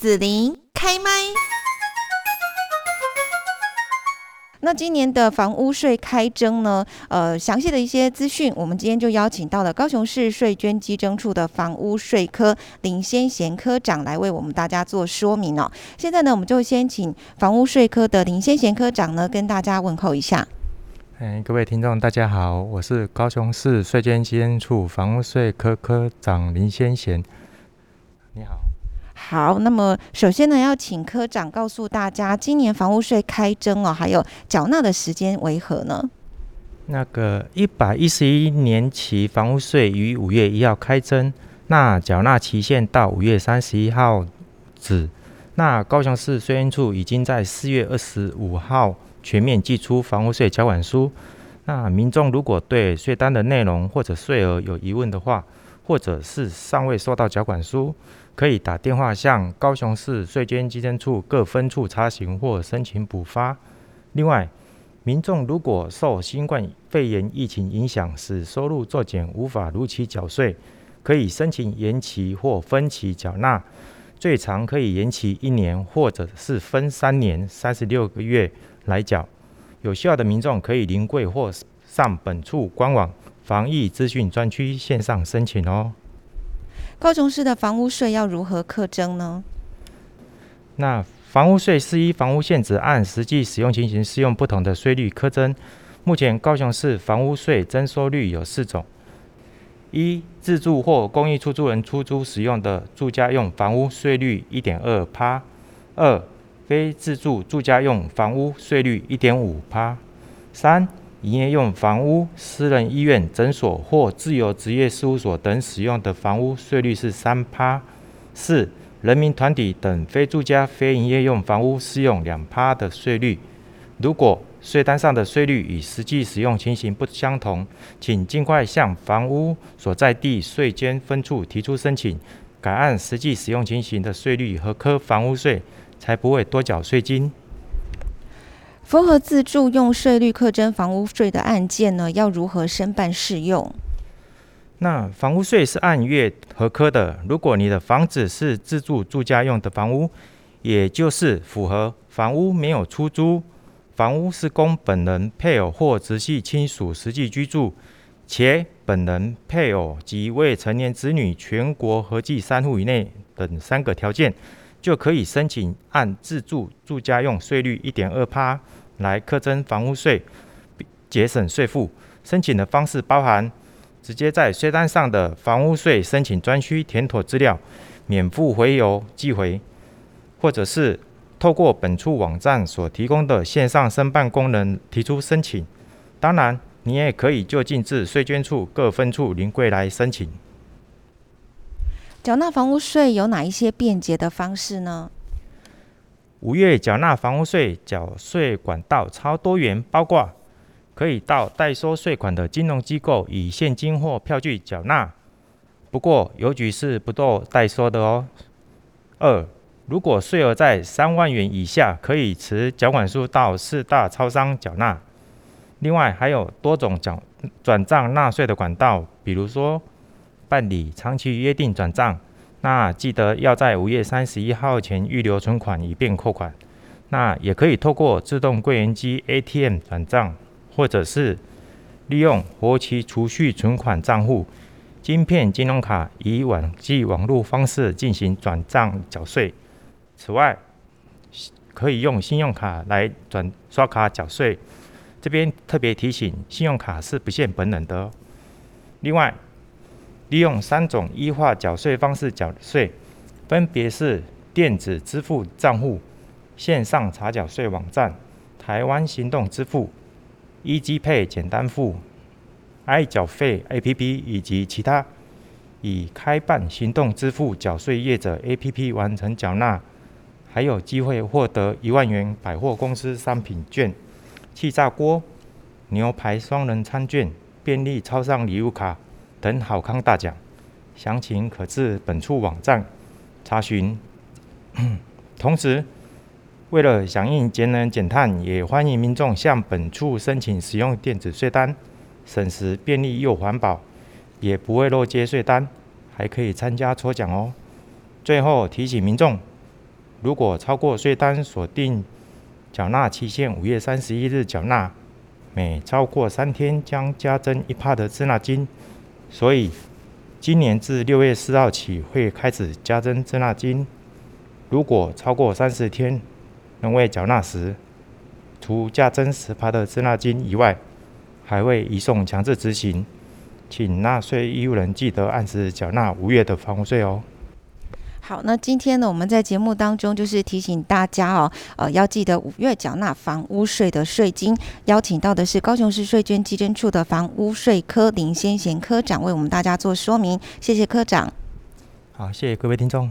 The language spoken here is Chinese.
紫琳开麦。那今年的房屋税开征呢？呃，详细的一些资讯，我们今天就邀请到了高雄市税捐稽征处的房屋税科林先贤科长来为我们大家做说明哦。现在呢，我们就先请房屋税科的林先贤科长呢跟大家问候一下。哎，各位听众，大家好，我是高雄市税捐稽征处房屋税科科长林先贤。你好。好，那么首先呢，要请科长告诉大家，今年房屋税开征哦，还有缴纳的时间为何呢？那个一百一十一年期房屋税于五月一号开征，那缴纳期限到五月三十一号止。那高雄市税捐处已经在四月二十五号全面寄出房屋税缴款书。那民众如果对税单的内容或者税额有疑问的话，或者是尚未收到缴款书，可以打电话向高雄市税捐稽征处各分处查询或申请补发。另外，民众如果受新冠肺炎疫情影响，使收入骤减，无法如期缴税，可以申请延期或分期缴纳，最长可以延期一年，或者是分三年三十六个月来缴。有需要的民众可以临柜或上本处官网。防疫资讯专区线上申请哦。高雄市的房屋税要如何课征呢？那房屋税是依房屋现值按实际使用情形适用不同的税率课征。目前高雄市房屋税征收率有四种：一、自住或公益出租人出租使用的住家用房屋税率一点二趴；二、非自住住家用房屋税率一点五趴；三。营业用房屋、私人医院、诊所或自由职业事务所等使用的房屋税率是三趴。四、人民团体等非住家、非营业用房屋适用两趴的税率。如果税单上的税率与实际使用情形不相同，请尽快向房屋所在地税捐分处提出申请，改按实际使用情形的税率和科房屋税，才不会多缴税金。符合自住用税率课征房屋税的案件呢，要如何申办适用？那房屋税是按月合科的。如果你的房子是自住住家用的房屋，也就是符合房屋没有出租，房屋是供本人、配偶或直系亲属实际居住，且本人、配偶及未成年子女全国合计三户以内等三个条件，就可以申请按自住住家用税率一点二趴。来课征房屋税，节省税负。申请的方式包含：直接在税单上的房屋税申请专区填妥资料，免付回邮寄回；或者是透过本处网站所提供的线上申办功能提出申请。当然，你也可以就近至税捐处各分处临柜来申请。缴纳房屋税有哪一些便捷的方式呢？五月缴纳房屋税缴税管道超多元，包括可以到代收税款的金融机构以现金或票据缴纳，不过邮局是不做代收的哦。二，如果税额在三万元以下，可以持缴款书到四大超商缴纳。另外还有多种缴转账纳税的管道，比如说办理长期约定转账。那记得要在五月三十一号前预留存款，以便扣款。那也可以透过自动柜员机 ATM 转账，或者是利用活期储蓄存款账户、晶片金融卡以网际网络方式进行转账缴税。此外，可以用信用卡来转刷卡缴税。这边特别提醒，信用卡是不限本人的。另外，利用三种依化缴税方式缴税，分别是电子支付账户、线上查缴税网站、台湾行动支付、EasyPay 简单付、爱缴费 APP 以及其他已开办行动支付缴税业者 APP 完成缴纳，还有机会获得一万元百货公司商品券、气炸锅、牛排双人餐券、便利超商礼物卡。等好康大奖，详情可至本处网站查询。同时，为了响应节能减碳，也欢迎民众向本处申请使用电子税单，省时便利又环保，也不会漏接税单，还可以参加抽奖哦。最后提醒民众，如果超过税单锁定缴纳期限五月三十一日缴纳，每超过三天将加征一帕的滞纳金。所以，今年至六月四号起会开始加征滞纳金。如果超过三十天仍未缴纳时，除加征十趴的滞纳金以外，还会移送强制执行。请纳税义务人记得按时缴纳五月的房屋税哦。好，那今天呢，我们在节目当中就是提醒大家哦，呃，要记得五月缴纳房屋税的税金。邀请到的是高雄市税捐基金处的房屋税科林先贤科长，为我们大家做说明。谢谢科长。好，谢谢各位听众。